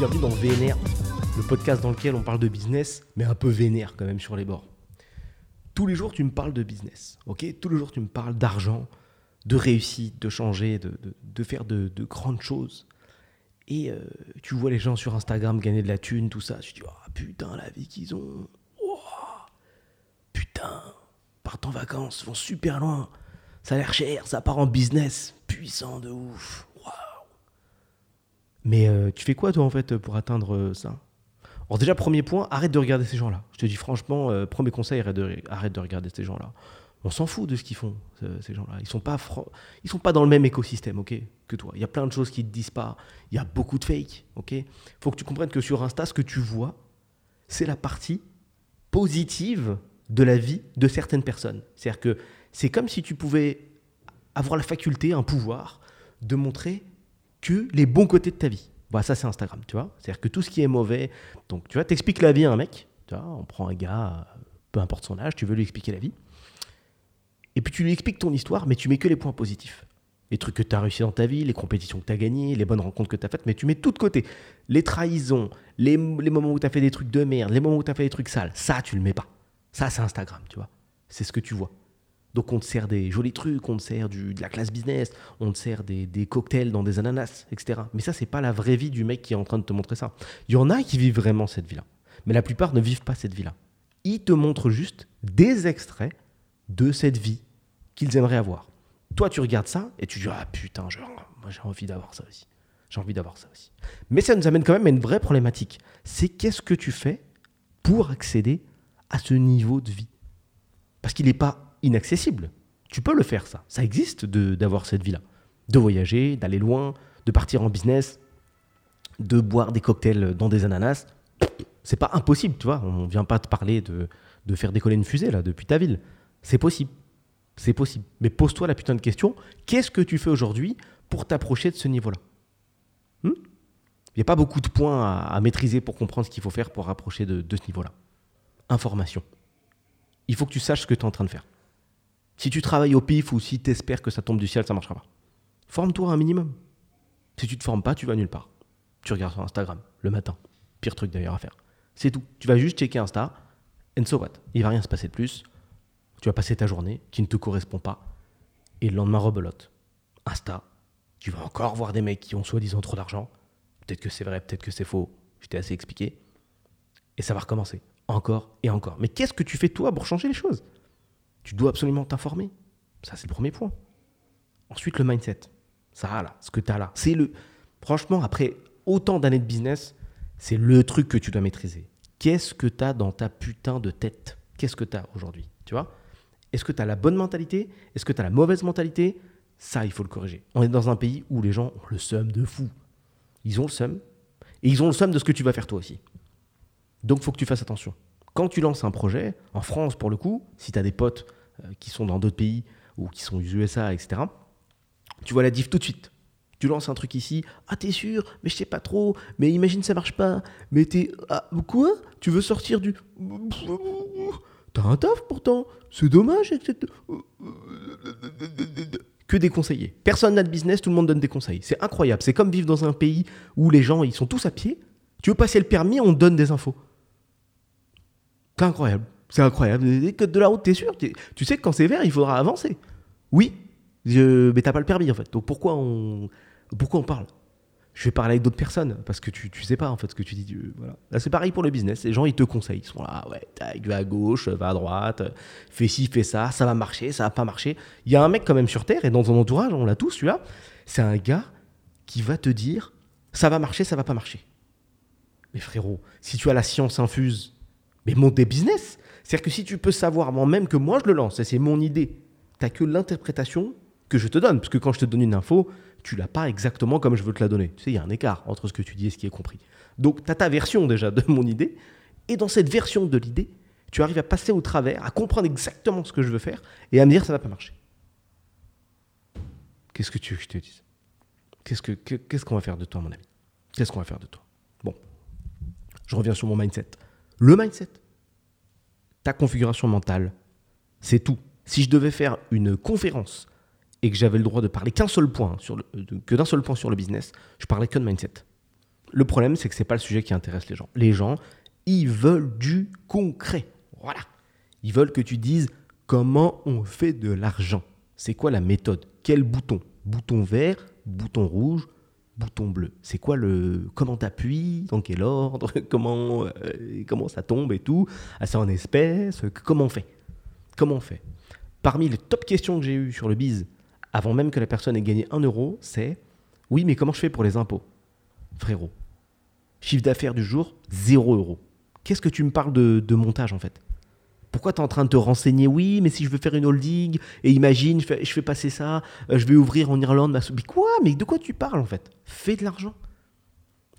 bienvenue dans VNR, le podcast dans lequel on parle de business, mais un peu vénère quand même sur les bords. Tous les jours, tu me parles de business, ok? Tous les jours, tu me parles d'argent, de réussite, de changer, de, faire de, de, grandes choses. Et euh, tu vois les gens sur Instagram gagner de la thune, tout ça. Tu dis, oh, putain, la vie qu'ils ont. Oh, putain, partent en vacances, vont super loin. Ça a l'air cher, ça part en business. Puissant de ouf. Mais euh, tu fais quoi, toi, en fait, pour atteindre euh, ça? Alors, déjà, premier point, arrête de regarder ces gens-là. Je te dis franchement, euh, premier conseil, arrête de, regarder ces gens-là. On s'en fout de ce qu'ils font, ces gens-là. Ils sont pas ils sont pas dans le même écosystème, ok, que toi. Il y a plein de choses qui te disent pas. Il y a beaucoup de fake, ok. Faut que tu comprennes que sur Insta, ce que tu vois, c'est la partie positive de la vie de certaines personnes. C'est-à-dire que c'est comme si tu pouvais avoir la faculté, un pouvoir, de montrer que les bons côtés de ta vie. Bah, ça, c'est Instagram, tu vois. C'est-à-dire que tout ce qui est mauvais. Donc, tu vois, t'expliques la vie à un mec. Tu vois, on prend un gars, peu importe son âge, tu veux lui expliquer la vie. Et puis, tu lui expliques ton histoire, mais tu mets que les points positifs. Les trucs que tu as réussi dans ta vie, les compétitions que tu as gagnées, les bonnes rencontres que tu as faites, mais tu mets tout de côté. Les trahisons, les, les moments où tu as fait des trucs de merde, les moments où tu as fait des trucs sales, ça, tu le mets pas. Ça, c'est Instagram, tu vois. C'est ce que tu vois. Donc on te sert des jolis trucs, on te sert de la classe business, on te sert des, cocktails dans des ananas, etc. Mais ça, c'est pas la vraie vie du mec qui est en train de te montrer ça. Il y en a qui vivent vraiment cette vie-là. Mais la plupart ne vivent pas cette vie-là. Ils te montrent juste des extraits de cette vie qu'ils aimeraient avoir. Toi, tu regardes ça et tu dis Ah putain, moi j'ai envie d'avoir ça aussi. J'ai envie d'avoir ça aussi. Mais ça nous amène quand même à une vraie problématique. C'est qu'est-ce que tu fais pour accéder à ce niveau de vie? Parce qu'il n'est pas inaccessible. Tu peux le faire, ça. Ça existe d'avoir cette vie-là. De voyager, d'aller loin, de partir en business, de boire des cocktails dans des ananas. C'est pas impossible, tu vois. On vient pas te parler de, de faire décoller une fusée, là, depuis ta ville. C'est possible. C'est possible. Mais pose-toi la putain de question. Qu'est-ce que tu fais aujourd'hui pour t'approcher de ce niveau-là? Il hmm? N'y a pas beaucoup de points à, maîtriser pour comprendre ce qu'il faut faire pour rapprocher de, de ce niveau-là. Information. Il faut que tu saches ce que tu es en train de faire. Si tu travailles au pif ou si tu espères que ça tombe du ciel, ça ne marchera pas. Forme-toi un minimum. Si tu ne te formes pas, tu vas nulle part. Tu regardes sur Instagram le matin. Pire truc d'ailleurs à faire. C'est tout. Tu vas juste checker Insta, and so what? Il va rien se passer de plus. Tu vas passer ta journée qui ne te correspond pas. Et le lendemain, rebelote. Insta, tu vas encore voir des mecs qui ont soi-disant trop d'argent. Peut-être que c'est vrai, peut-être que c'est faux. Je t'ai assez expliqué. Et ça va recommencer. Encore et encore. Mais qu'est-ce que tu fais toi pour changer les choses? Tu dois absolument t'informer. Ça, c'est le premier point. Ensuite, le mindset. Ça, là, ce que tu as là. C'est le. Franchement, après autant d'années de business, c'est le truc que tu dois maîtriser. Qu'est-ce que tu as dans ta putain de tête? Qu'est-ce que tu as aujourd'hui? Tu vois? Est-ce que tu as la bonne mentalité? Est-ce que tu as la mauvaise mentalité? Ça, il faut le corriger. On est dans un pays où les gens ont le seum de fou. Ils ont le seum. Et ils ont le seum de ce que tu vas faire toi aussi. Donc, il faut que tu fasses attention quand tu lances un projet, en France pour le coup, si tu as des potes euh, qui sont dans d'autres pays ou qui sont aux USA, etc., tu vois la diff tout de suite. Tu lances un truc ici, ah t'es sûr, mais je sais pas trop, mais imagine ça marche pas, mais t'es... Ah, quoi? Tu veux sortir du... T'as un taf pourtant, c'est dommage, etc. Que des conseillers. Personne n'a de business, tout le monde donne des conseils. C'est incroyable, c'est comme vivre dans un pays où les gens, ils sont tous à pied. Tu veux passer le permis, on te donne des infos. C'est incroyable. C'est incroyable. Codes de la route, t'es sûr? Tu sais que quand c'est vert, il faudra avancer. Oui, je... mais t'as pas le permis en fait. Donc pourquoi on, pourquoi on parle? Je vais parler avec d'autres personnes parce que tu, tu sais pas en fait ce que tu dis. Voilà. Là, c'est pareil pour le business. Les gens, ils te conseillent. Ils sont là, ouais, va à gauche, va à droite, fais ci, fais ça, ça va marcher, ça va pas marcher. Il y a un mec quand même sur Terre et dans ton entourage, on l'a tous, celui-là. C'est un gars qui va te dire ça va marcher, ça va pas marcher. Mais frérot, si tu as la science infuse mais monte des business. C'est-à-dire que si tu peux savoir avant même que moi je le lance, et c'est mon idée, tu n'as que l'interprétation que je te donne. Parce que quand je te donne une info, tu l'as pas exactement comme je veux te la donner. Tu sais, il y a un écart entre ce que tu dis et ce qui est compris. Donc, tu as ta version déjà de mon idée. Et dans cette version de l'idée, tu arrives à passer au travers, à comprendre exactement ce que je veux faire et à me dire ça va pas marcher. Qu'est-ce que tu veux que je te dise? Qu'est-ce qu'on va faire de toi, mon ami Qu'est-ce qu'on va faire de toi? Bon, je reviens sur mon mindset. Le mindset, ta configuration mentale, c'est tout. Si je devais faire une conférence et que j'avais le droit de parler qu'un seul point, sur que d'un seul point sur le business, je parlais que de mindset. Le problème, c'est que c'est pas le sujet qui intéresse les gens. Les gens, ils veulent du concret. Voilà. Ils veulent que tu dises comment on fait de l'argent. C'est quoi la méthode? Quel bouton? Bouton vert, bouton rouge, bouton bleu. C'est quoi le comment t'appuies Dans quel ordre Comment euh, comment ça tombe et tout. Ah, C'est en espèces. Comment on fait? Comment on fait? Parmi les top questions que j'ai eues sur le biz, avant même que la personne ait gagné un euro, c'est oui, mais comment je fais pour les impôts? Frérot, chiffre d'affaires du jour, 0 euros. Qu'est-ce que tu me parles de, montage en fait? Pourquoi tu es en train de te renseigner Oui, mais si je veux faire une holding, et imagine, je fais, passer ça, euh, je vais ouvrir en Irlande ma... Mais quoi? Mais de quoi tu parles en fait? Fais de l'argent.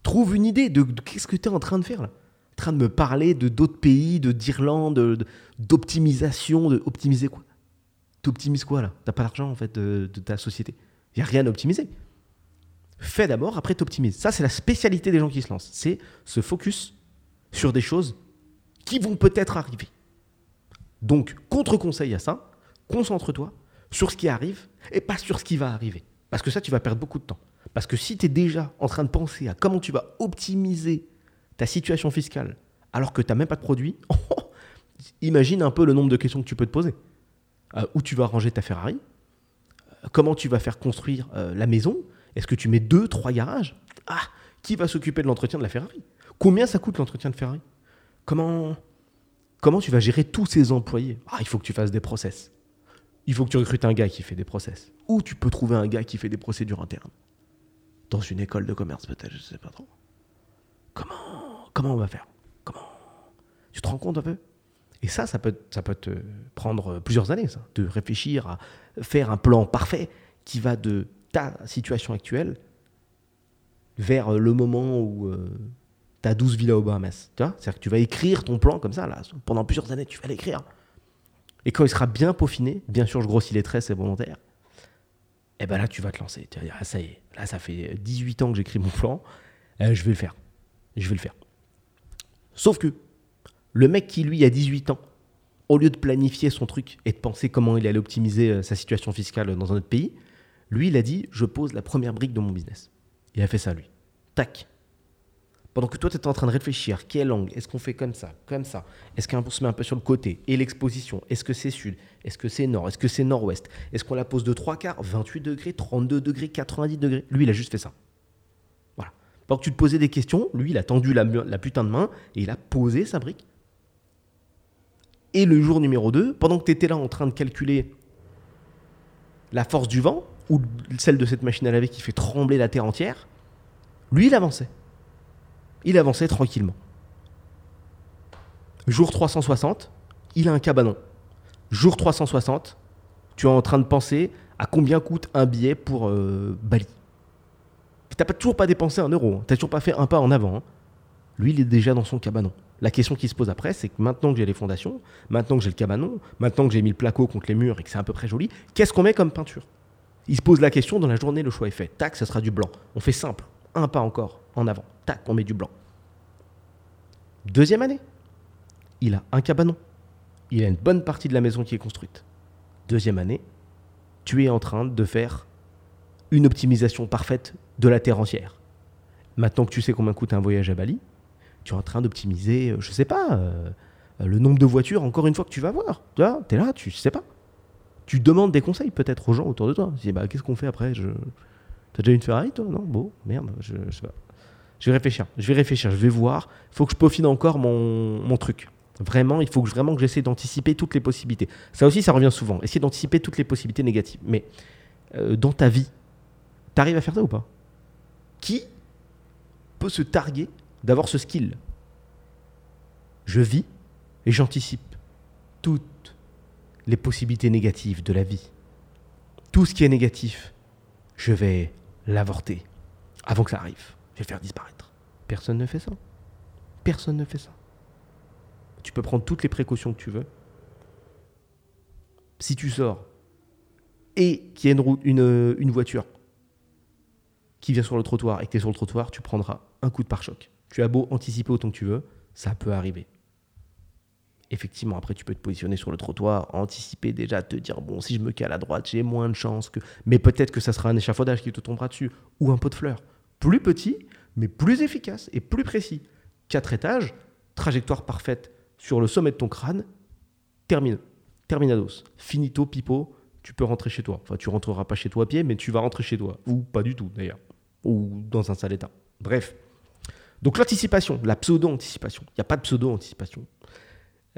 Trouve une idée de, qu'est-ce que tu es en train de faire là? En train de me parler de d'autres pays, de d'Irlande, d'optimisation, de, optimiser quoi? T'optimises quoi là? T'as pas l'argent en fait de, ta société. Il n'y a rien à optimiser. Fais d'abord, après t'optimises. Ça, c'est la spécialité des gens qui se lancent. C'est se focus sur des choses qui vont peut-être arriver. Donc, contre-conseil à ça, concentre-toi sur ce qui arrive et pas sur ce qui va arriver. Parce que ça, tu vas perdre beaucoup de temps. Parce que si tu es déjà en train de penser à comment tu vas optimiser ta situation fiscale alors que tu n'as même pas de produit, imagine un peu le nombre de questions que tu peux te poser. Euh, où tu vas ranger ta Ferrari? Euh, Comment tu vas faire construire euh, la maison? Est-ce que tu mets deux, trois garages? Ah, qui va s'occuper de l'entretien de la Ferrari? Combien ça coûte l'entretien de Ferrari? Comment comment tu vas gérer tous ces employés Ah, il faut que tu fasses des process. Il faut que tu recrutes un gars qui fait des process. Ou tu peux trouver un gars qui fait des procédures internes. Dans une école de commerce peut-être, je ne sais pas trop. Comment comment on va faire? Comment? Tu te rends compte un peu? Et ça, ça peut, ça peut te prendre plusieurs années, ça, de réfléchir à faire un plan parfait qui va de ta situation actuelle vers le moment où euh, tu as 12 villas au Bahamas. Tu C'est-à-dire que tu vas écrire ton plan comme ça, là, pendant plusieurs années, tu vas l'écrire. Et quand il sera bien peaufiné, bien sûr, je grossis les traits, c'est volontaire, et eh ben là, tu vas te lancer. Tu vas dire, ah, ça y est, là, ça fait 18 ans que j'écris mon plan, eh, je vais le faire. Je vais le faire. Sauf que le mec qui, lui, a 18 ans, au lieu de planifier son truc et de penser comment il allait optimiser euh, sa situation fiscale dans un autre pays, lui, il a dit, je pose la première brique de mon business. Il a fait ça, lui. Tac. Pendant que toi, tu es en train de réfléchir, quelle angle Est-ce qu'on fait comme ça Comme ça? Est-ce qu'on se met un peu sur le côté? Et l'exposition Est-ce que c'est sud? Est-ce que c'est nord? Est-ce que c'est nord-ouest? Est-ce qu'on la pose de 3 quarts? 28 degrés 32 degrés 90 degrés? Lui, il a juste fait ça. Voilà. Pendant que tu te posais des questions, lui, il a tendu la, la putain de main et il a posé sa brique. Et le jour numéro 2, pendant que tu étais là en train de calculer la force du vent, ou celle de cette machine à laver qui fait trembler la terre entière, lui, il avançait. Il avançait tranquillement. Jour 360, il a un cabanon. Jour 360, tu es en train de penser à combien coûte un billet pour euh, Bali. Tu n'as toujours pas dépensé un euro, hein. tu n'as toujours pas fait un pas en avant. Hein. Lui, il est déjà dans son cabanon. La question qui se pose après, c'est que maintenant que j'ai les fondations, maintenant que j'ai le cabanon, maintenant que j'ai mis le placo contre les murs et que c'est un peu près joli, qu'est-ce qu'on met comme peinture? Il se pose la question dans la journée, le choix est fait. Tac, ce sera du blanc. On fait simple, un pas encore en avant. Tac, on met du blanc. Deuxième année, il a un cabanon. Il a une bonne partie de la maison qui est construite. Deuxième année, tu es en train de faire une optimisation parfaite de la terre entière. Maintenant que tu sais combien coûte un voyage à Bali, tu es en train d'optimiser, euh, je sais pas, euh, le nombre de voitures, encore une fois, que tu vas voir. Tu vois, es là, tu sais pas. Tu demandes des conseils peut-être aux gens autour de toi. Tu dis, bah, qu'est-ce qu'on fait après? T'as déjà une Ferrari, toi? Non? Bon, merde, je, sais pas. Je vais réfléchir, je vais réfléchir, je vais voir. Il faut que je peaufine encore mon, truc. Vraiment, il faut que, vraiment que j'essaie d'anticiper toutes les possibilités. Ça aussi, ça revient souvent. Essayer d'anticiper toutes les possibilités négatives. Mais euh, dans ta vie, t'arrives à faire ça ou pas? Qui peut se targuer d'avoir ce skill? Je vis et j'anticipe toutes les possibilités négatives de la vie. Tout ce qui est négatif, je vais l'avorter avant que ça arrive. Je vais faire disparaître. Personne ne fait ça. Personne ne fait ça. Tu peux prendre toutes les précautions que tu veux. Si tu sors et qu'il y a une voiture qui vient sur le trottoir et que tu es sur le trottoir, tu prendras un coup de pare-choc. Tu as beau anticiper autant que tu veux, ça peut arriver effectivement, après, tu peux te positionner sur le trottoir, anticiper déjà, te dire, bon, si je me cale à droite, j'ai moins de chances que. Mais peut-être que ça sera un échafaudage qui te tombera dessus, ou un pot de fleurs. Plus petit, mais plus efficace et plus précis. Quatre étages, trajectoire parfaite sur le sommet de ton crâne, termine. Terminados. Finito, pipo, tu peux rentrer chez toi. Enfin, tu rentreras pas chez toi à pied, mais tu vas rentrer chez toi. Ou pas du tout, d'ailleurs. Ou dans un sale état. Bref. Donc l'anticipation, la pseudo-anticipation. Il n'y a pas de pseudo-anticipation.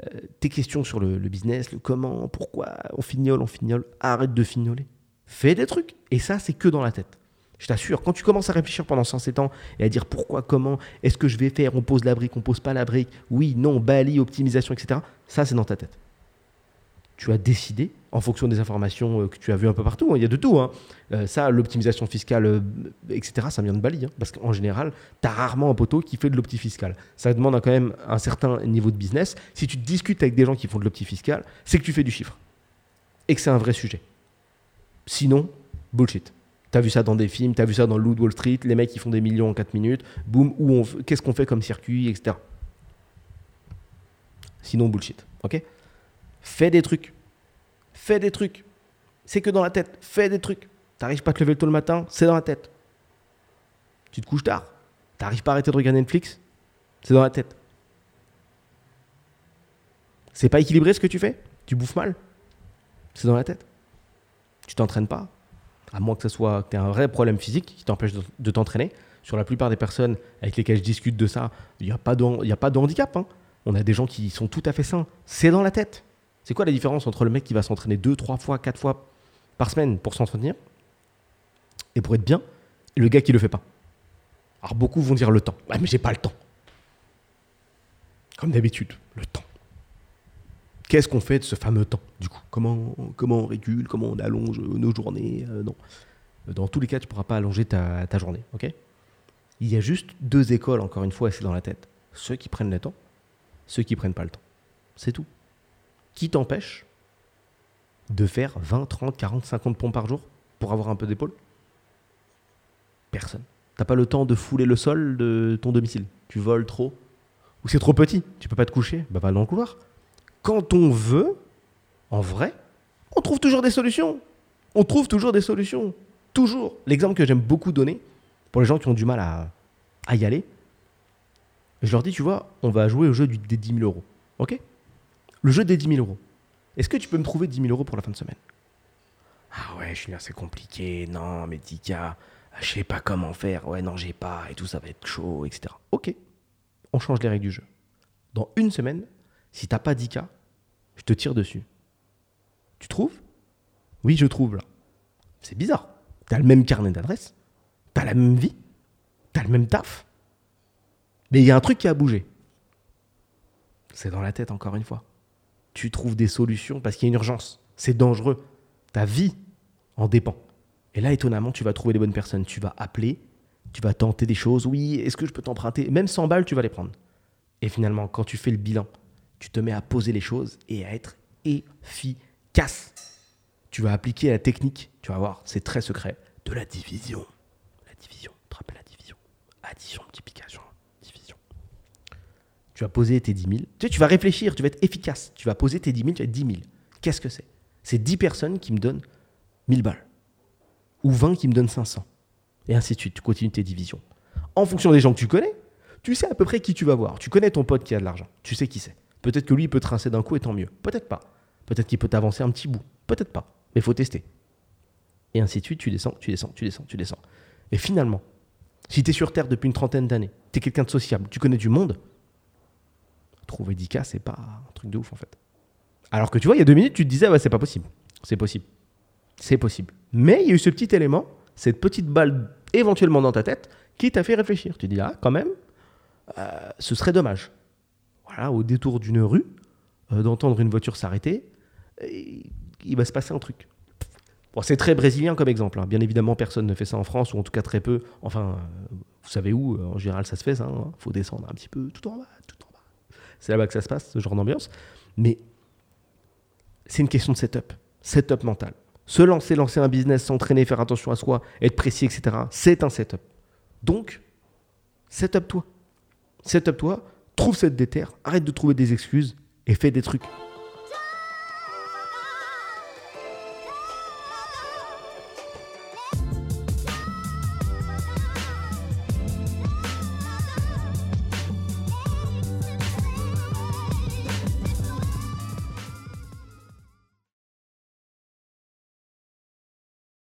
Euh, tes questions sur le, business, le comment, pourquoi, on fignole, on fignole, arrête de fignoler. Fais des trucs. Et ça, c'est que dans la tête. Je t'assure, quand tu commences à réfléchir pendant 107 ans et à dire pourquoi, comment, est-ce que je vais faire, on pose la brique, on pose pas la brique, oui, non, bali, optimisation, etc., ça, c'est dans ta tête tu as décidé, en fonction des informations euh, que tu as vues un peu partout, hein, il y a de tout, hein. euh, ça, l'optimisation fiscale, euh, etc., ça vient de Bali, hein, parce qu'en général, tu as rarement un poteau qui fait de l'opti fiscale. Ça demande quand même un certain niveau de business. Si tu discutes avec des gens qui font de l'opti fiscale, c'est que tu fais du chiffre et que c'est un vrai sujet. Sinon, bullshit. Tu as vu ça dans des films, tu as vu ça dans Loot Wall Street, les mecs qui font des millions en 4 minutes, boum, qu'est-ce qu'on fait comme circuit, etc. Sinon, bullshit. Ok? Fais des trucs. Fais des trucs. C'est que dans la tête. Fais des trucs. T'arrives pas à te lever tôt le matin, c'est dans la tête. Tu te couches tard. T'arrives pas à arrêter de regarder Netflix, c'est dans la tête. C'est pas équilibré ce que tu fais? Tu bouffes mal? C'est dans la tête. Tu t'entraînes pas? À moins que ce soit que tu un vrai problème physique qui t'empêche de, t'entraîner. Sur la plupart des personnes avec lesquelles je discute de ça, il n'y a, pas de, a pas de handicap. Hein. On a des gens qui sont tout à fait sains. C'est dans la tête. C'est quoi la différence entre le mec qui va s'entraîner deux, trois fois, quatre fois par semaine pour s'entretenir et pour être bien, et le gars qui le fait pas? Alors beaucoup vont dire le temps. Ouais, mais j'ai pas le temps. Comme d'habitude, le temps. Qu'est-ce qu'on fait de ce fameux temps, du coup? Comment, comment on régule? Comment on allonge nos journées? Euh, Non. Dans tous les cas, tu ne pourras pas allonger ta, journée, ok? Il y a juste deux écoles, encore une fois, c'est dans la tête. Ceux qui prennent le temps, ceux qui prennent pas le temps. C'est tout. Qui t'empêche de faire 20, 30, 40, 50 pompes par jour pour avoir un peu d'épaule? Personne. T'as pas le temps de fouler le sol de ton domicile. Tu voles trop. Ou c'est trop petit. Tu peux pas te coucher. Bah va dans le couloir. Quand on veut, en vrai, on trouve toujours des solutions. On trouve toujours des solutions. Toujours. L'exemple que j'aime beaucoup donner pour les gens qui ont du mal à, à y aller, je leur dis, tu vois, on va jouer au jeu des 10 000 euros. OK? Le jeu des 10 000 euros. Est-ce que tu peux me trouver 10 000 euros pour la fin de semaine? Ah ouais, Julien, c'est compliqué. Non, mais 10 je sais pas comment faire. Ouais, non, j'ai pas. Et tout, ça va être chaud, etc. Ok, on change les règles du jeu. Dans une semaine, si t'as pas 10 k, je te tire dessus. Tu trouves? Oui, je trouve là. C'est bizarre. T'as le même carnet d'adresse, t'as la même vie, t'as le même taf. Mais il y a un truc qui a bougé. C'est dans la tête, encore une fois tu trouves des solutions parce qu'il y a une urgence. C'est dangereux. Ta vie en dépend. Et là, étonnamment, tu vas trouver les bonnes personnes. Tu vas appeler, tu vas tenter des choses. Oui, est-ce que je peux t'emprunter? Même 100 balles, tu vas les prendre. Et finalement, quand tu fais le bilan, tu te mets à poser les choses et à être efficace. Tu vas appliquer la technique, tu vas voir, c'est très secret, de la division. La division, tu te rappelles la division? Addition, multiplication, tu vas poser tes 10 000. Tu, sais, tu vas réfléchir, tu vas être efficace. Tu vas poser tes 10 000, tu vas être 10 000. Qu'est-ce que c'est? C'est 10 personnes qui me donnent 1000 balles. Ou 20 qui me donnent 500. Et ainsi de suite. Tu continues tes divisions. En fonction des gens que tu connais, tu sais à peu près qui tu vas voir. Tu connais ton pote qui a de l'argent. Tu sais qui c'est. Peut-être que lui, il peut te rincer d'un coup et tant mieux. Peut-être pas. Peut-être qu'il peut t'avancer un petit bout. Peut-être pas. Mais il faut tester. Et ainsi de suite, tu descends, tu descends, tu descends, tu descends. Et finalement, si tu es sur Terre depuis une trentaine d'années, tu es quelqu'un de sociable, tu connais du monde, trouver 10K, c'est pas un truc de ouf en fait. Alors que tu vois, il y a deux minutes, tu te disais, c'est pas possible. C'est possible. C'est possible. Mais il y a eu ce petit élément, cette petite balle éventuellement dans ta tête, qui t'a fait réfléchir. Tu dis, ah, quand même, euh, ce serait dommage. Voilà, au détour d'une rue, euh, d'entendre une voiture s'arrêter, il va se passer un truc. Bon, c'est très brésilien comme exemple. Hein. Bien évidemment, personne ne fait ça en France, ou en tout cas très peu. Enfin, euh, vous savez où, en général, ça se fait, ça. Il hein. faut descendre un petit peu tout en bas, tout c'est là-bas que ça se passe, ce genre d'ambiance. Mais c'est une question de setup, setup mental. Se lancer, lancer un business, s'entraîner, faire attention à soi, être précis, etc. C'est un setup. Donc, setup toi. Setup toi, trouve cette déterre, arrête de trouver des excuses et fais des trucs.